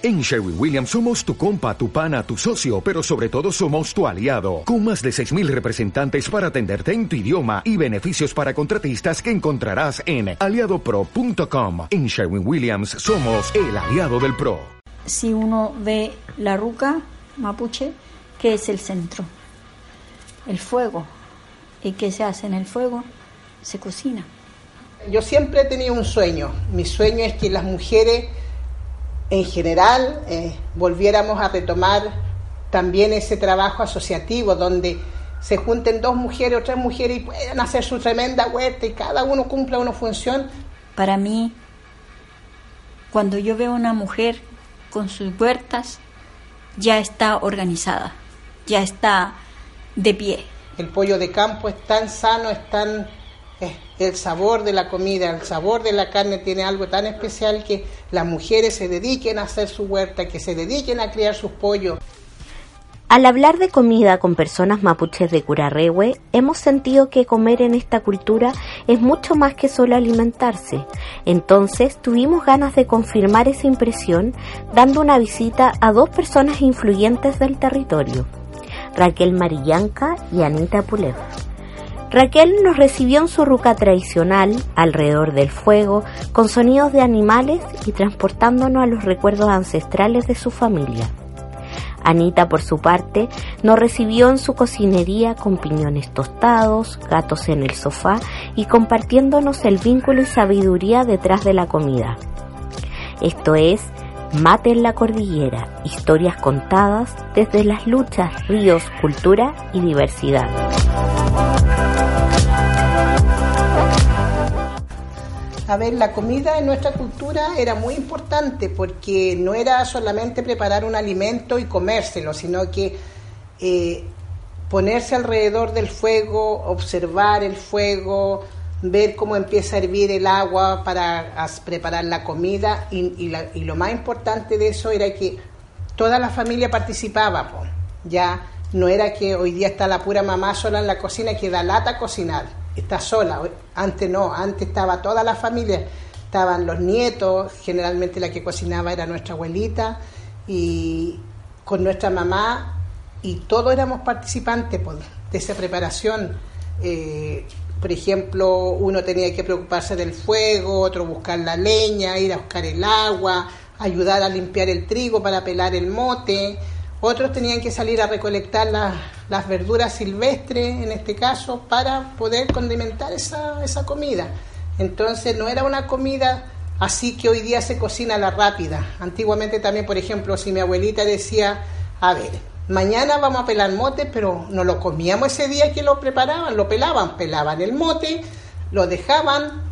En Sherwin Williams somos tu compa, tu pana, tu socio, pero sobre todo somos tu aliado, con más de 6.000 representantes para atenderte en tu idioma y beneficios para contratistas que encontrarás en aliadopro.com. En Sherwin Williams somos el aliado del PRO. Si uno ve la ruca mapuche, ¿qué es el centro? El fuego. ¿Y qué se hace en el fuego? Se cocina. Yo siempre he tenido un sueño. Mi sueño es que las mujeres en general eh, volviéramos a retomar también ese trabajo asociativo donde se junten dos mujeres o tres mujeres y puedan hacer su tremenda huerta y cada uno cumpla una función. Para mí, cuando yo veo una mujer con sus huertas, ya está organizada, ya está de pie. El pollo de campo es tan sano, es tan el sabor de la comida, el sabor de la carne tiene algo tan especial que las mujeres se dediquen a hacer su huerta, que se dediquen a criar sus pollos. Al hablar de comida con personas mapuches de Curarrehue, hemos sentido que comer en esta cultura es mucho más que solo alimentarse. Entonces tuvimos ganas de confirmar esa impresión dando una visita a dos personas influyentes del territorio, Raquel Marillanca y Anita Pulev. Raquel nos recibió en su ruca tradicional, alrededor del fuego, con sonidos de animales y transportándonos a los recuerdos ancestrales de su familia. Anita, por su parte, nos recibió en su cocinería con piñones tostados, gatos en el sofá y compartiéndonos el vínculo y sabiduría detrás de la comida. Esto es Mate en la Cordillera, historias contadas desde las luchas, ríos, cultura y diversidad. A ver, la comida en nuestra cultura era muy importante porque no era solamente preparar un alimento y comérselo, sino que eh, ponerse alrededor del fuego, observar el fuego, ver cómo empieza a hervir el agua para preparar la comida y, lo más importante de eso era que toda la familia participaba, ya no era que hoy día está la pura mamá sola en la cocina que da lata a cocinar está sola. Antes no, antes estaba toda la familia, estaban los nietos, generalmente la que cocinaba era nuestra abuelita y con nuestra mamá y todos éramos participantes de esa preparación. Eh, por ejemplo, uno tenía que preocuparse del fuego, otro buscar la leña, ir a buscar el agua, ayudar a limpiar el trigo para pelar el mote. Otros tenían que salir a recolectar las verduras silvestres, en este caso, para poder condimentar esa, comida. Entonces no era una comida así que hoy día se cocina la rápida. Antiguamente también, por ejemplo, si mi abuelita decía, a ver, mañana vamos a pelar mote, pero no lo comíamos ese día que lo preparaban, lo pelaban, pelaban el mote, lo dejaban,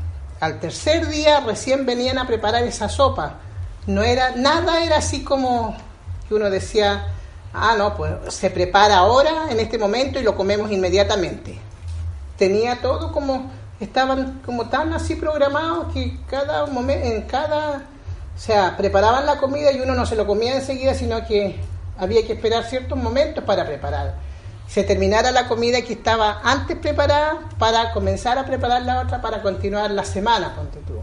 al tercer día recién venían a preparar esa sopa. No era, nada era así como que uno decía, Ah, no, pues se prepara ahora, en este momento, y lo comemos inmediatamente. Tenía todo como, estaban como tan así programados que cada momento, en cada, o sea, preparaban la comida y uno no se lo comía enseguida, sino que había que esperar ciertos momentos para preparar. Se terminara la comida que estaba antes preparada para comenzar a preparar la otra para continuar la semana, ponte tú.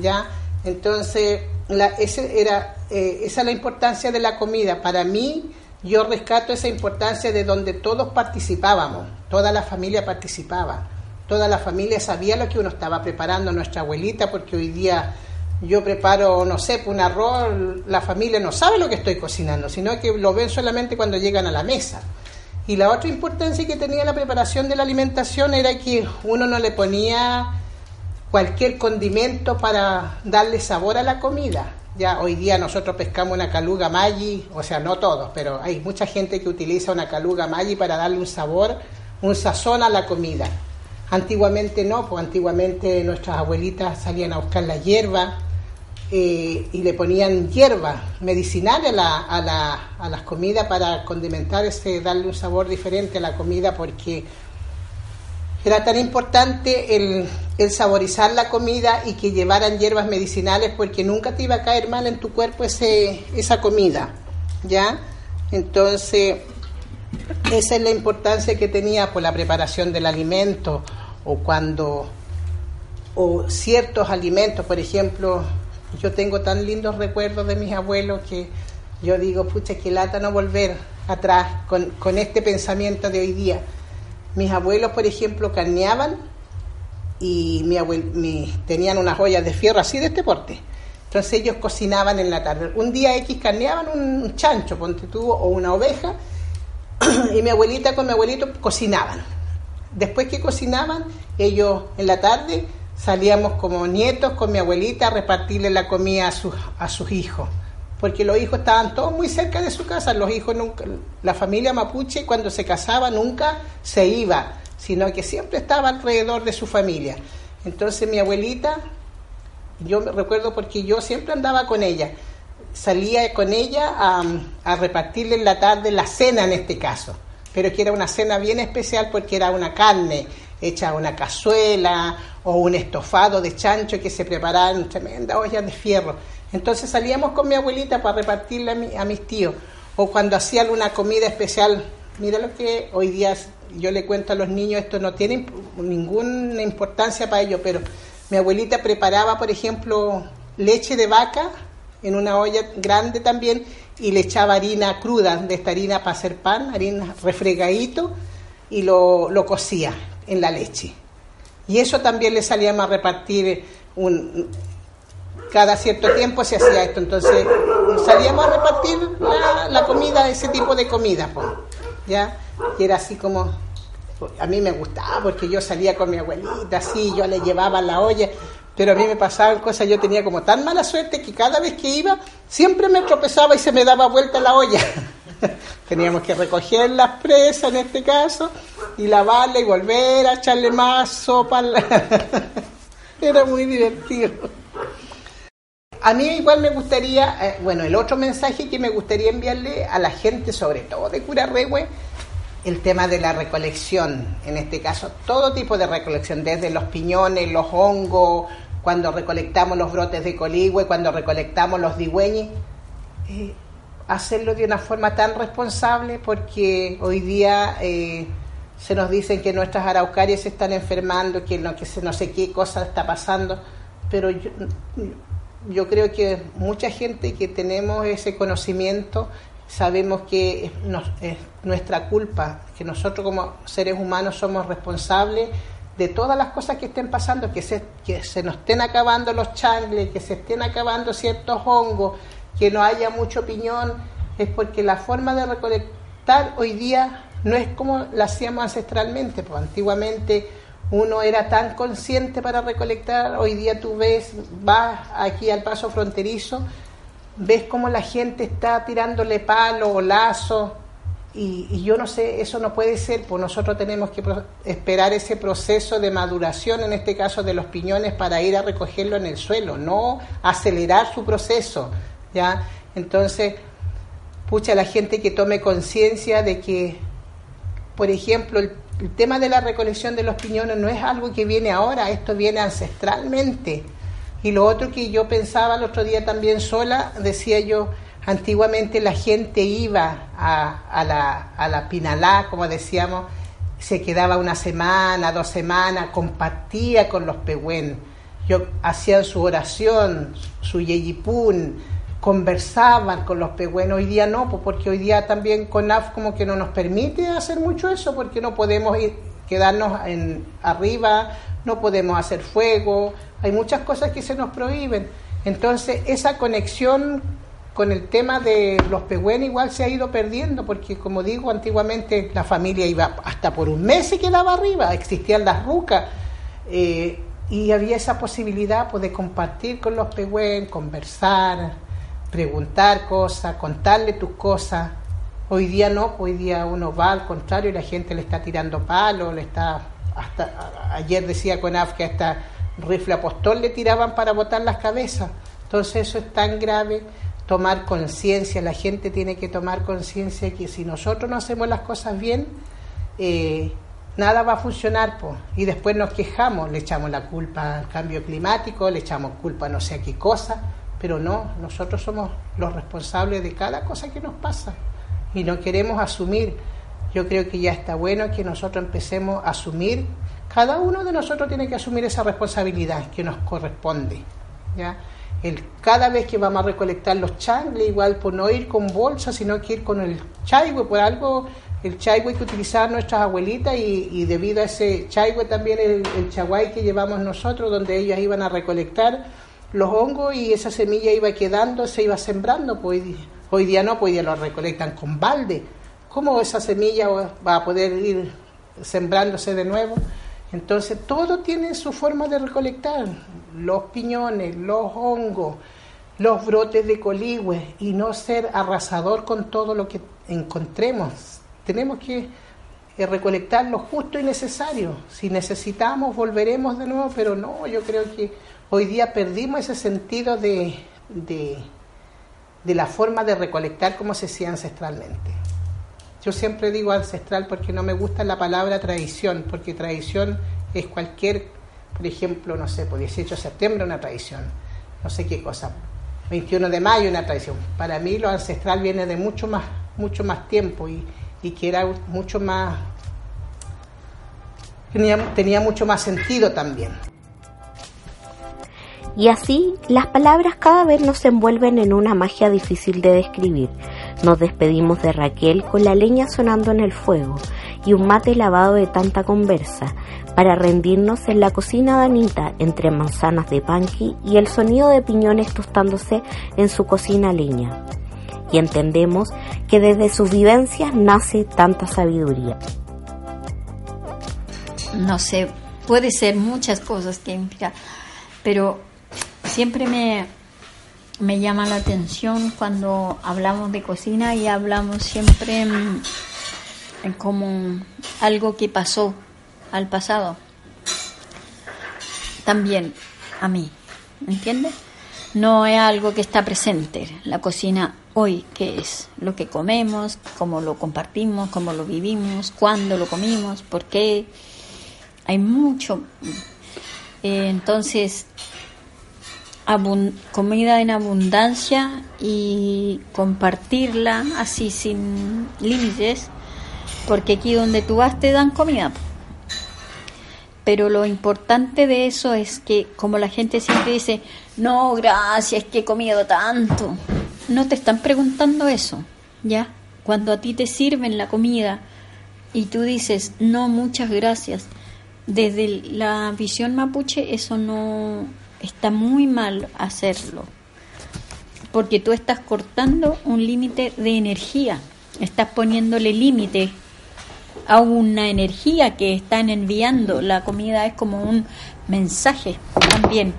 ¿Ya? Entonces, la, ese era, eh, esa es la importancia de la comida. Para mí, yo rescato esa importancia de donde todos participábamos, toda la familia participaba, toda la familia sabía lo que uno estaba preparando, nuestra abuelita, porque hoy día yo preparo, no sé, un arroz, la familia no sabe lo que estoy cocinando, sino que lo ven solamente cuando llegan a la mesa. Y la otra importancia que tenía la preparación de la alimentación era que uno no le ponía cualquier condimento para darle sabor a la comida, ya hoy día nosotros pescamos una caluga maggi, o sea, no todos, pero hay mucha gente que utiliza una caluga maggi para darle un sabor, un sazón a la comida. Antiguamente no, pues antiguamente nuestras abuelitas salían a buscar la hierba y le ponían hierba medicinal a, la, a, la, a las comidas para condimentar ese, darle un sabor diferente a la comida porque era tan importante el, saborizar la comida y que llevaran hierbas medicinales porque nunca te iba a caer mal en tu cuerpo ese, esa comida, ¿ya? Entonces, esa es la importancia que tenía por la preparación del alimento o cuando, o ciertos alimentos, por ejemplo, yo tengo tan lindos recuerdos de mis abuelos que yo digo, pucha, que lata no volver atrás con, con este pensamiento de hoy día. Mis abuelos, por ejemplo, carneaban y mi abuelo, mi, tenían unas ollas de fierro así de este porte. Entonces ellos cocinaban en la tarde. Un día X carneaban un chancho, ponte tú, o una oveja, y mi abuelita con mi abuelito cocinaban. Después que cocinaban, ellos en la tarde salíamos como nietos con mi abuelita a repartirle la comida a sus, a sus hijos porque los hijos estaban todos muy cerca de su casa, los hijos nunca, la familia mapuche cuando se casaba nunca se iba, sino que siempre estaba alrededor de su familia. Entonces mi abuelita, yo me recuerdo porque yo siempre andaba con ella, salía con ella a, a repartirle en la tarde la cena en este caso, pero que era una cena bien especial porque era una carne hecha una cazuela o un estofado de chancho que se preparaba en tremenda olla de fierro. Entonces salíamos con mi abuelita para repartirle a, mis tíos. O cuando hacía alguna comida especial, mira lo que hoy día yo le cuento a los niños, esto no tiene ninguna importancia para ellos, pero mi abuelita preparaba, por ejemplo, leche de vaca en una olla grande también y le echaba harina cruda, de esta harina para hacer pan, harina refregadito, y lo cocía en la leche. Y eso también le salíamos a repartir un, cada cierto tiempo se hacía esto. Entonces salíamos a repartir la, comida, ese tipo de comida, ¿ya? Y era así como, a mí me gustaba porque yo salía con mi abuelita, así, yo le llevaba la olla, pero a mí me pasaban cosas, yo tenía como tan mala suerte que cada vez que iba, siempre me tropezaba y se me daba vuelta la olla. Teníamos que recoger las presas en este caso y lavarla y volver a echarle más sopa. Era muy divertido. A mí igual me gustaría, eh, bueno, el otro mensaje que me gustaría enviarle a la gente, sobre todo de Curarrehue, el tema de la recolección, en este caso, todo tipo de recolección, desde los piñones, los hongos, cuando recolectamos los brotes de coligüe, cuando recolectamos los digüeños, eh, hacerlo de una forma tan responsable porque hoy día eh, se nos dicen que nuestras araucarias se están enfermando, que no, que no sé qué cosa está pasando, pero yo, yo creo que mucha gente que tenemos ese conocimiento sabemos que es, nuestra culpa, que nosotros como seres humanos somos responsables de todas las cosas que estén pasando, que se, que se nos estén acabando los changles, que se estén acabando ciertos hongos, que no haya mucho piñón, es porque la forma de recolectar hoy día no es como la hacíamos ancestralmente, pues antiguamente uno era tan consciente para recolectar, hoy día tú ves, vas aquí al paso fronterizo, ves cómo la gente está tirándole palo o lazo, y, yo no sé, eso no puede ser, pues nosotros tenemos que esperar ese proceso de maduración, en este caso de los piñones, para ir a recogerlo en el suelo, no acelerar su proceso, ¿ya? Entonces, pucha, la gente que tome conciencia de que, por ejemplo, el tema de la recolección de los piñones no es algo que viene ahora, esto viene ancestralmente. Y lo otro que yo pensaba el otro día también sola, decía yo, antiguamente la gente iba a, la, a la Pinalá, como decíamos, se quedaba una semana, dos semanas, compartía con los pehuen. Hacían su oración, su yeyipún, conversaban con los pegüenos, hoy día no, pues porque hoy día también CONAF como que no nos permite hacer mucho eso, porque no podemos ir, quedarnos en, arriba, no podemos hacer fuego, hay muchas cosas que se nos prohíben. Entonces, esa conexión con el tema de los pegüenos igual se ha ido perdiendo, porque como digo, antiguamente la familia iba hasta por un mes y quedaba arriba, existían las rucas. Eh, y había esa posibilidad pues, de compartir con los pegüen, conversar, preguntar cosas, contarle tus cosas. Hoy día no, hoy día uno va al contrario y la gente le está tirando palos, le está hasta ayer decía Conaf que hasta rifle apostol le tiraban para botar las cabezas. Entonces eso es tan grave, tomar conciencia, la gente tiene que tomar conciencia que si nosotros no hacemos las cosas bien, eh, nada va a funcionar, pues. y después nos quejamos, le echamos la culpa al cambio climático, le echamos culpa a no sé a qué cosa, pero no, nosotros somos los responsables de cada cosa que nos pasa y no queremos asumir. Yo creo que ya está bueno que nosotros empecemos a asumir, cada uno de nosotros tiene que asumir esa responsabilidad que nos corresponde. ¿ya? el, cada vez que vamos a recolectar los changles, igual por no ir con bolsa, sino que ir con el chaigüe, por algo el chaigüe que utilizaban nuestras abuelitas y, debido a ese chaigüe también el, el chaguay que llevamos nosotros, donde ellas iban a recolectar los hongos y esa semilla iba quedando, se iba sembrando, pues hoy día no, pues hoy día lo recolectan con balde. ¿Cómo esa semilla va a poder ir sembrándose de nuevo? Entonces todo tiene su forma de recolectar, los piñones, los hongos, los brotes de coligüe y no ser arrasador con todo lo que encontremos. Tenemos que eh, recolectar lo justo y necesario. Si necesitamos, volveremos de nuevo, pero no, yo creo que hoy día perdimos ese sentido de, de, la forma de recolectar como se hacía ancestralmente. Yo siempre digo ancestral porque no me gusta la palabra tradición, porque tradición es cualquier, por ejemplo, no sé, por 18 de septiembre una tradición, no sé qué cosa, 21 de mayo una tradición. Para mí lo ancestral viene de mucho más, mucho más tiempo y, y que era mucho más, tenía, tenía mucho más sentido también. Y así, las palabras cada vez nos envuelven en una magia difícil de describir. Nos despedimos de Raquel con la leña sonando en el fuego y un mate lavado de tanta conversa, para rendirnos en la cocina de Anita entre manzanas de panqui y el sonido de piñones tostándose en su cocina leña. Y entendemos que desde sus vivencias nace tanta sabiduría. No sé, puede ser muchas cosas que implica, pero siempre me, me llama la atención cuando hablamos de cocina y hablamos siempre como algo que pasó al pasado. También a mí, ¿me entiendes? No es algo que está presente. La cocina hoy, ¿qué es? Lo que comemos, cómo lo compartimos, cómo lo vivimos, cuándo lo comimos, por qué. Hay mucho. Eh, entonces, comida en abundancia y compartirla así sin límites, porque aquí donde tú vas te dan comida. Pero lo importante de eso es que, como la gente siempre dice, no, gracias, que he comido tanto, no te están preguntando eso, ¿ya? Cuando a ti te sirven la comida y tú dices, no, muchas gracias, desde la visión mapuche eso no, está muy mal hacerlo, porque tú estás cortando un límite de energía, estás poniéndole límite a una energía que están enviando. La comida es como un mensaje también.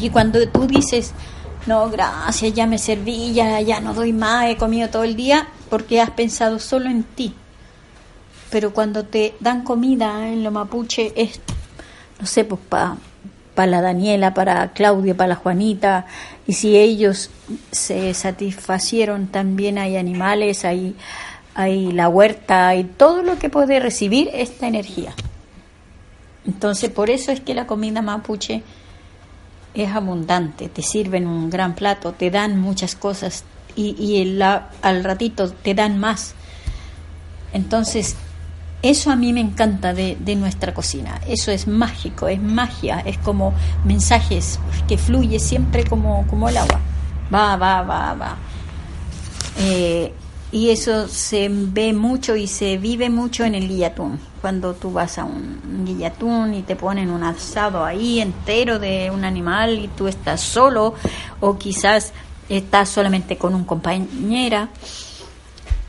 Y cuando tú dices, no, gracias, ya me serví, ya, ya no doy más, he comido todo el día, porque has pensado solo en ti. Pero cuando te dan comida en lo mapuche es, no sé, pues para para la Daniela, para Claudia, para la Juanita, y si ellos se satisfacieron, también hay animales, hay, hay la huerta, hay todo lo que puede recibir esta energía. Entonces, por eso es que la comida mapuche es abundante, te sirven un gran plato, te dan muchas cosas y, y al ratito te dan más. Entonces, eso a mí me encanta de, nuestra cocina. Eso es mágico, es magia, es como mensajes que fluye siempre como, como el agua. Va, va, va, va. Eh, y eso se ve mucho y se vive mucho en el guillatún. Cuando tú vas a un guillatún y te ponen un asado ahí entero de un animal y tú estás solo o quizás estás solamente con un compañera,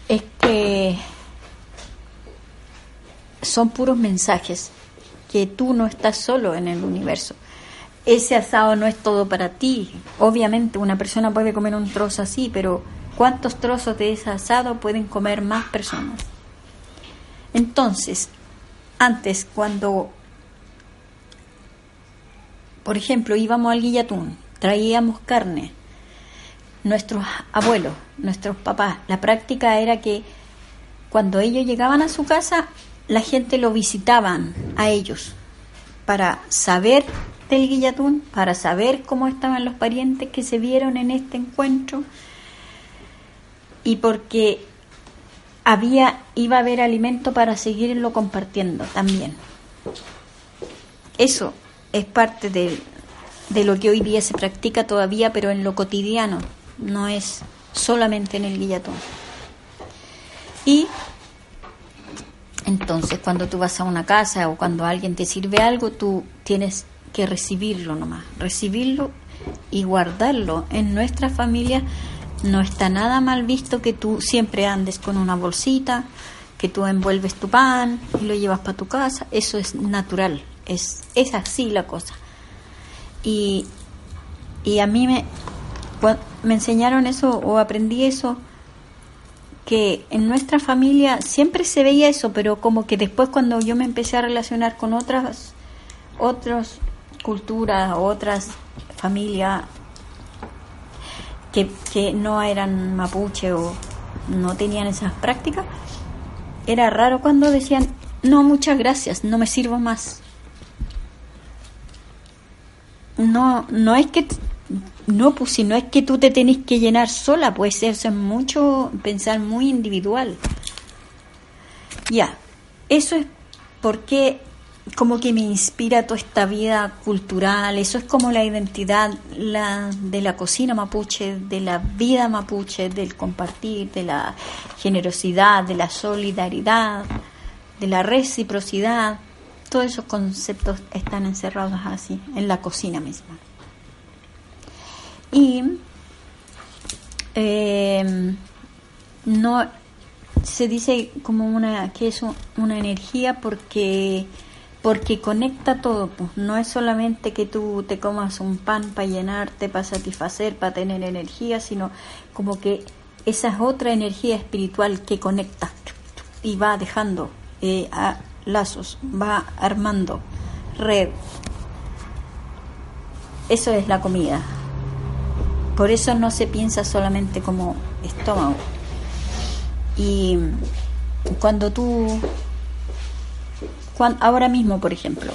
es que son puros mensajes, que tú no estás solo en el universo. Ese asado no es todo para ti. Obviamente una persona puede comer un trozo así, pero ¿cuántos trozos de ese asado pueden comer más personas? Entonces, antes cuando, por ejemplo, íbamos al guillatún, traíamos carne, nuestros abuelos, nuestros papás, la práctica era que cuando ellos llegaban a su casa, la gente lo visitaban a ellos para saber del guillatún, para saber cómo estaban los parientes que se vieron en este encuentro y porque había iba a haber alimento para seguirlo compartiendo también. Eso es parte de, de lo que hoy día se practica todavía, pero en lo cotidiano, no es solamente en el guillatón. Y entonces cuando tú vas a una casa o cuando alguien te sirve algo, tú tienes que recibirlo nomás, recibirlo y guardarlo. En nuestra familia no está nada mal visto que tú siempre andes con una bolsita, que tú envuelves tu pan y lo llevas para tu casa, eso es natural, es, es así la cosa. Y, y a mí me, me enseñaron eso o aprendí eso, que en nuestra familia siempre se veía eso, pero como que después cuando yo me empecé a relacionar con otras, otras culturas, otras familias que, que no eran mapuche o no tenían esas prácticas, era raro cuando decían, no, muchas gracias, no me sirvo más no, no es que no, pues si no es que tú te tenés que llenar sola, pues eso es mucho pensar muy individual. Ya, eso es porque como que me inspira toda esta vida cultural, eso es como la identidad la, de la cocina mapuche, de la vida mapuche, del compartir, de la generosidad, de la solidaridad, de la reciprocidad todos esos conceptos están encerrados así, en la cocina misma. Y eh, no se dice como una que es una energía porque porque conecta todo, pues no es solamente que tú te comas un pan para llenarte, para satisfacer, para tener energía, sino como que esa es otra energía espiritual que conecta y va dejando eh, a, lazos, va armando red. Eso es la comida. Por eso no se piensa solamente como estómago. Y cuando tú, ahora mismo, por ejemplo,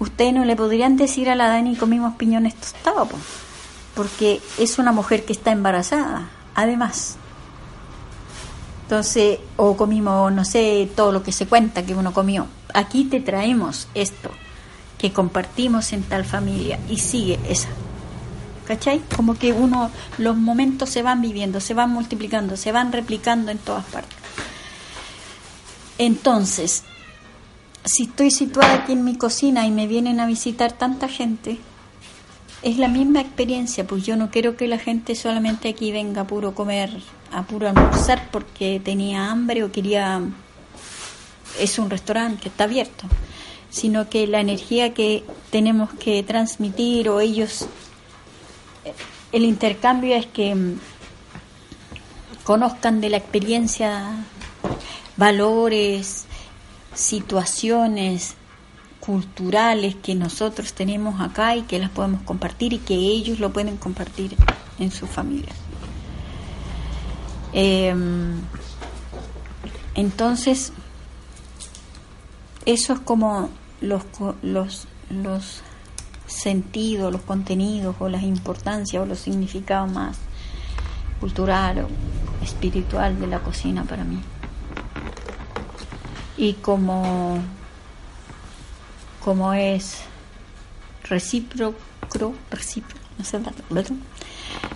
ustedes no le podrían decir a la Dani comimos piñones tostados, porque es una mujer que está embarazada, además. Entonces, o comimos, no sé, todo lo que se cuenta que uno comió. Aquí te traemos esto que compartimos en tal familia y sigue esa. ¿Cachai? Como que uno, los momentos se van viviendo, se van multiplicando, se van replicando en todas partes. Entonces, si estoy situada aquí en mi cocina y me vienen a visitar tanta gente, es la misma experiencia, pues yo no quiero que la gente solamente aquí venga a puro comer, a puro almorzar porque tenía hambre o quería... Es un restaurante que está abierto, sino que la energía que tenemos que transmitir o ellos... El intercambio es que mm, conozcan de la experiencia valores, situaciones, culturales que nosotros tenemos acá y que las podemos compartir y que ellos lo pueden compartir en su familia. Em, entonces, eso es como los, los, los sentidos, los contenidos o las importancias o los significados más cultural o espiritual de la cocina para mí. Y como como es recíproco, recíproco, no sé,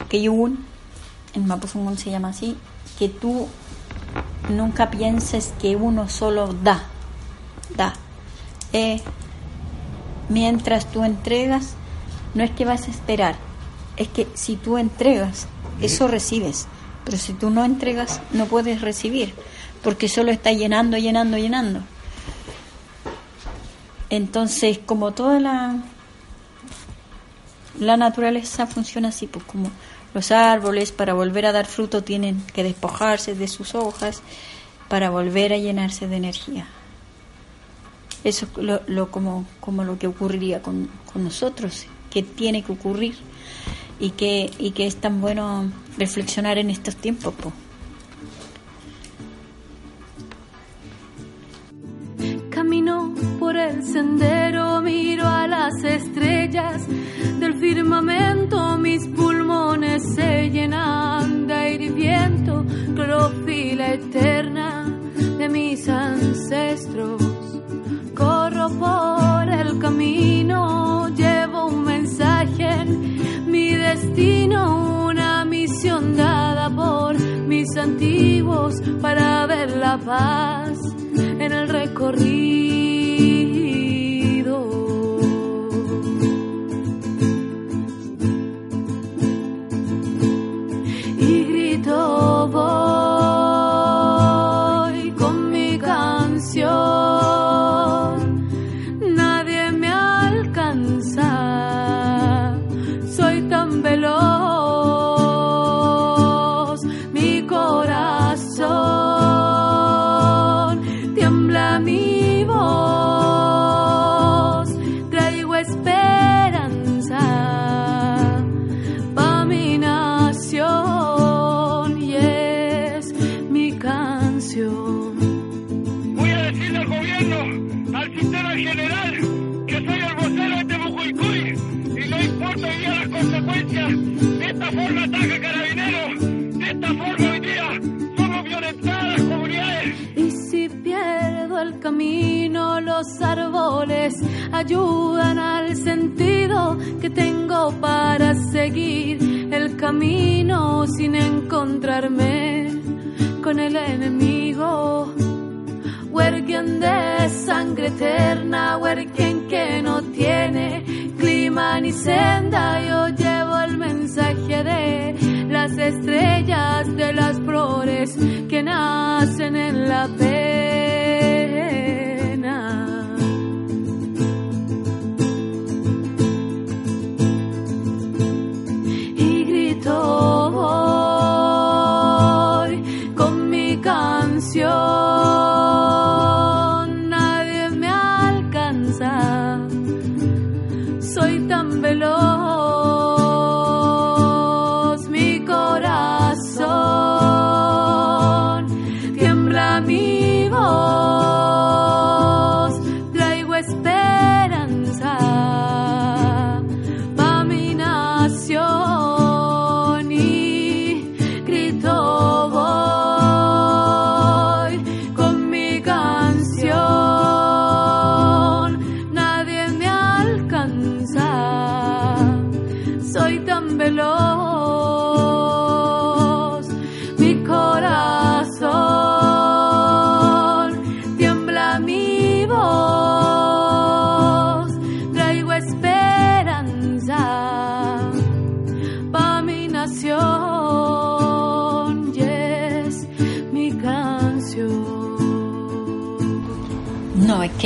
que yun, en Mapuzungún se llama así, que tú nunca pienses que uno solo da, da. Eh, mientras tú entregas, no es que vas a esperar, es que si tú entregas, eso recibes, pero si tú no entregas, no puedes recibir, porque solo está llenando, llenando, llenando. Entonces, como toda la, la naturaleza funciona así, pues como los árboles para volver a dar fruto tienen que despojarse de sus hojas para volver a llenarse de energía. Eso es lo, lo como, como lo que ocurriría con, con nosotros, que tiene que ocurrir y que, y que es tan bueno reflexionar en estos tiempos. Pues. Camino por el sendero, para ver la paz en el recorrido.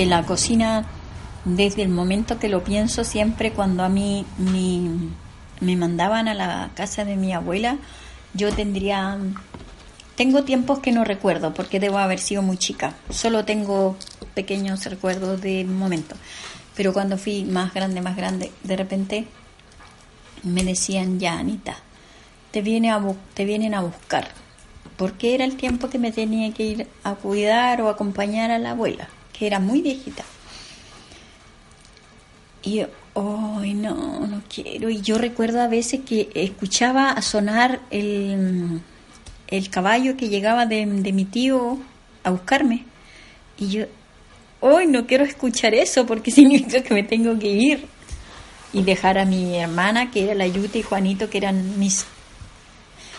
La cocina, desde el momento que lo pienso, siempre cuando a mí mi- me mandaban a la casa de mi abuela, yo tendría... Tengo tiempos que no recuerdo porque debo haber sido muy chica. Solo tengo pequeños recuerdos del momento. Pero cuando fui más grande, más grande, de repente me decían, ya, Anita, te, viene a te vienen a buscar. Porque era el tiempo que me tenía que ir a cuidar o acompañar a la abuela, era muy viejita. Y yo, ay, no, no quiero. Y yo recuerdo a veces que escuchaba sonar el, el caballo que llegaba de, de mi tío a buscarme. Y yo, hoy no quiero escuchar eso porque significa que me tengo que ir. Y dejar a mi hermana, que era la Yuta y Juanito, que eran mis...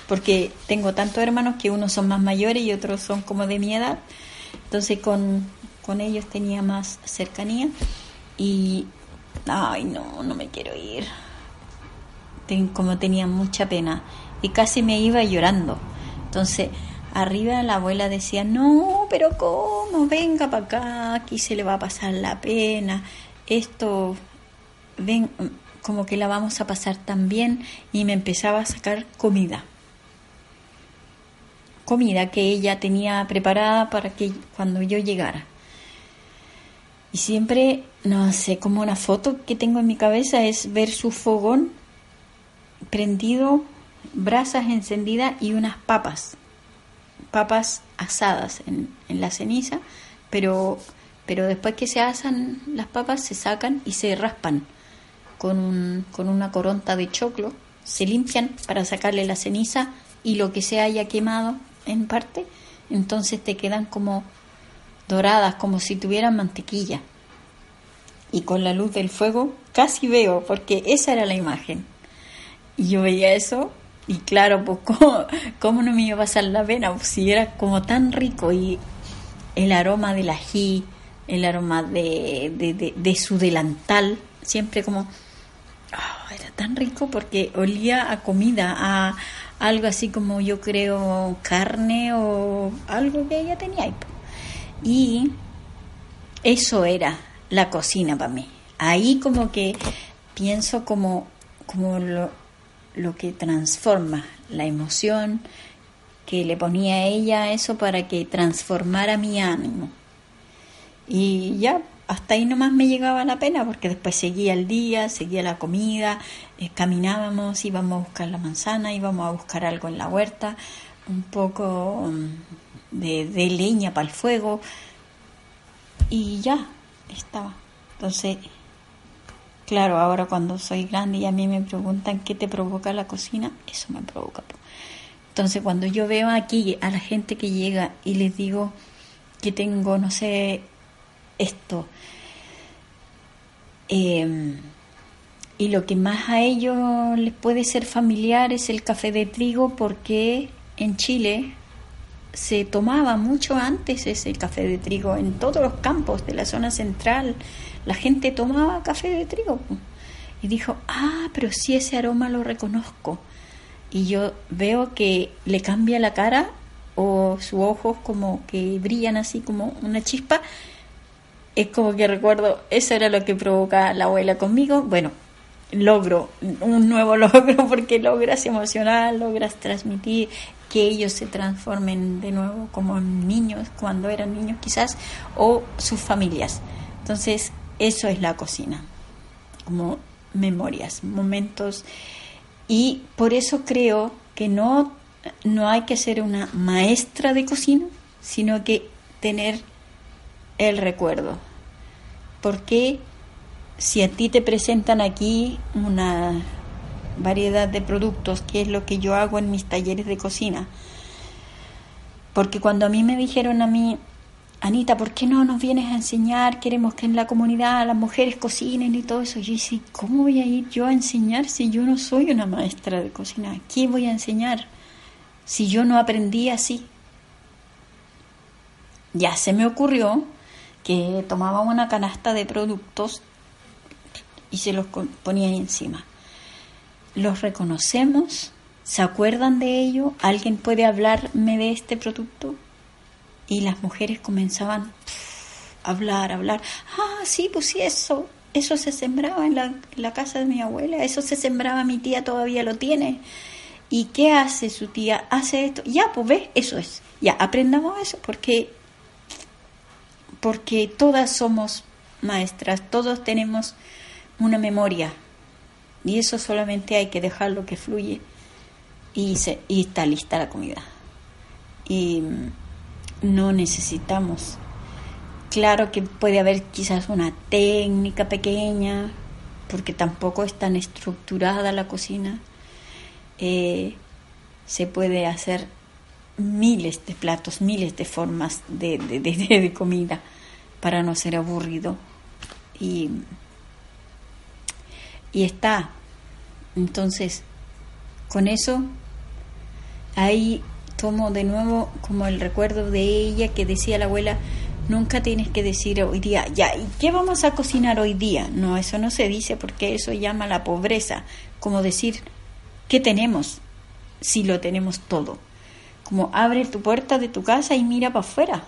Porque tengo tantos hermanos que unos son más mayores y otros son como de mi edad. Entonces con, con ellos tenía más cercanía. Y, ay, no, no me quiero ir. Como tenía mucha pena. Y casi me iba llorando. Entonces, arriba la abuela decía, no, pero ¿cómo? Venga para acá, aquí se le va a pasar la pena. Esto, ven, como que la vamos a pasar tan bien. Y me empezaba a sacar comida. Comida que ella tenía preparada para que cuando yo llegara. Y siempre, no sé, como una foto que tengo en mi cabeza es ver su fogón prendido, brasas encendidas y unas papas, papas asadas en, en la ceniza, pero, pero después que se asan las papas se sacan y se raspan con, un, con una coronta de choclo, se limpian para sacarle la ceniza y lo que se haya quemado en parte, entonces te quedan como doradas, como si tuvieran mantequilla. Y con la luz del fuego casi veo, porque esa era la imagen. Y yo veía eso y claro, pues ¿cómo, no me iba a pasar la pena, pues si era como tan rico y el aroma del ají, el aroma de, de, de, su delantal, siempre como, oh, era tan rico porque olía a comida, a algo así como yo creo carne o algo que ella tenía ahí. Y eso era la cocina para mí. Ahí como que pienso como, como lo, lo que transforma la emoción que le ponía a ella eso para que transformara mi ánimo. Y ya hasta ahí nomás me llegaba la pena porque después seguía el día, seguía la comida, eh, caminábamos, íbamos a buscar la manzana, íbamos a buscar algo en la huerta, un poco mm, de, leña para el fuego y ya estaba. Entonces Claro, ahora cuando soy grande y a mí me preguntan qué te provoca la cocina, eso me provoca. Entonces cuando yo veo aquí a la gente que llega y les digo que tengo, no sé, esto, em, y lo que más a ellos les puede ser familiar es el café de trigo porque en Chile se tomaba mucho antes ese café de trigo en todos los campos de la zona central la gente tomaba café de trigo. Y dijo, ah, pero si ese aroma lo reconozco. Y yo veo que le cambia la cara o sus ojos como que brillan así como una chispa. Es como que recuerdo, eso era lo que provoca la abuela conmigo. Bueno, logro, un nuevo logro porque logras emocionar, logras transmitir que ellos se transformen de nuevo como niños cuando eran niños quizás o sus familias. Entonces eso es la cocina, como memorias, momentos. Y por eso creo que no, no hay que ser una maestra de cocina, sino que tener el recuerdo. Porque si a ti te presentan aquí una variedad de productos, que es lo que yo hago en mis talleres de cocina, porque cuando a mí me dijeron a mí, Anita, ¿por qué no nos vienes a enseñar? Queremos que en la comunidad las mujeres cocinen y todo eso. Yo dije, ¿cómo voy a ir yo a enseñar si yo no soy una maestra de cocina? ¿Qué voy a enseñar si yo no aprendí así? Ya se me ocurrió que tomaba una canasta de productos y se los ponía encima. ¿Los reconocemos? ¿Se acuerdan de ello? ¿Alguien puede hablarme de este producto? Y las mujeres comenzaban a hablar, a hablar. Ah, sí, pues sí, eso, eso se sembraba en la, casa de mi abuela, eso se sembraba, mi tía todavía lo tiene. ¿Y qué hace su tía? Hace esto. Ya, pues ves, eso es. Ya, aprendamos eso, porque, porque todas somos maestras, todos tenemos una memoria. Y eso solamente hay que dejarlo que fluye y, se, y está lista la comida. Y no necesitamos. Claro que puede haber quizás una técnica pequeña, porque tampoco es tan estructurada la cocina. Eh, se puede hacer miles de platos, miles de formas de, de, de, comida para no ser aburrido. Y, y está. Entonces, con eso, hay tomo de nuevo como el recuerdo de ella que decía la abuela, nunca tienes que decir hoy día, ya, ¿y qué vamos a cocinar hoy día? No, eso no se dice porque eso llama la pobreza, como decir, ¿qué tenemos? Si lo tenemos todo. Como abre tu puerta de tu casa y mira para afuera.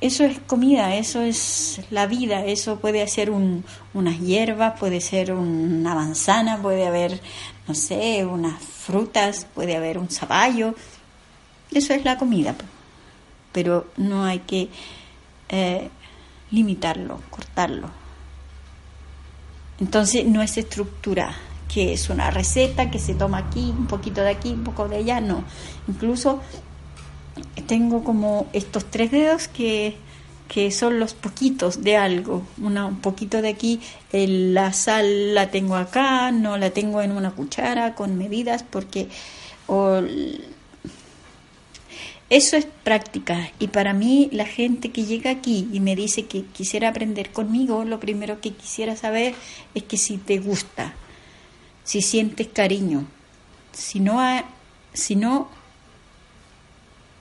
Eso es comida, eso es la vida, eso puede ser un, unas hierbas, puede ser una manzana, puede haber, no sé, unas frutas, puede haber un zapallo. Eso es la comida, pero no hay que eh, limitarlo, cortarlo. Entonces no es estructura, que es una receta que se toma aquí, un poquito de aquí, un poco de allá, no. Incluso tengo como estos tres dedos que que son los poquitos de algo, una, un poquito de aquí, la sal la tengo acá, no la tengo en una cuchara con medidas porque eso es práctica. Y para mí la gente que llega aquí y me dice que quisiera aprender conmigo, lo primero que quisiera saber es que si te gusta, si sientes cariño, Si no, si no,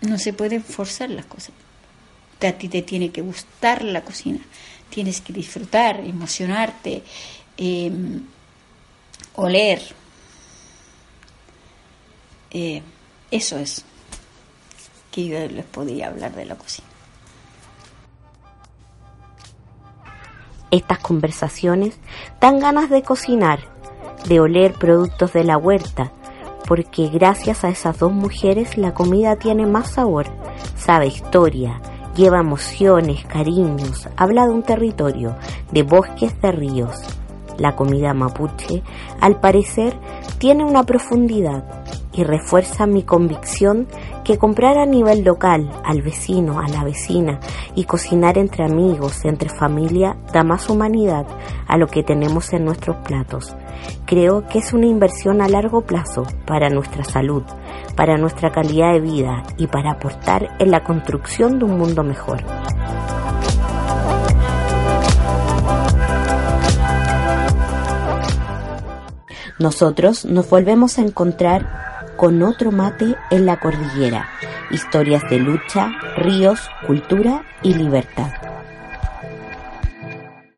no se pueden forzar las cosas. A ti te tiene que gustar la cocina, tienes que disfrutar, emocionarte, em, oler. Eh, eso es que yo les podía hablar de la cocina. Estas conversaciones dan ganas de cocinar, de oler productos de la huerta, porque gracias a esas dos mujeres la comida tiene más sabor, sabe historia, lleva emociones, cariños, habla de un territorio, de bosques, de ríos. La comida mapuche, al parecer, tiene una profundidad y refuerza mi convicción que comprar a nivel local, al vecino, a la vecina y cocinar entre amigos, entre familia, da más humanidad a lo que tenemos en nuestros platos. Creo que es una inversión a largo plazo para nuestra salud, para nuestra calidad de vida y para aportar en la construcción de un mundo mejor. Nosotros nos volvemos a encontrar con otro mate en la cordillera. Historias de lucha, ríos, cultura y libertad.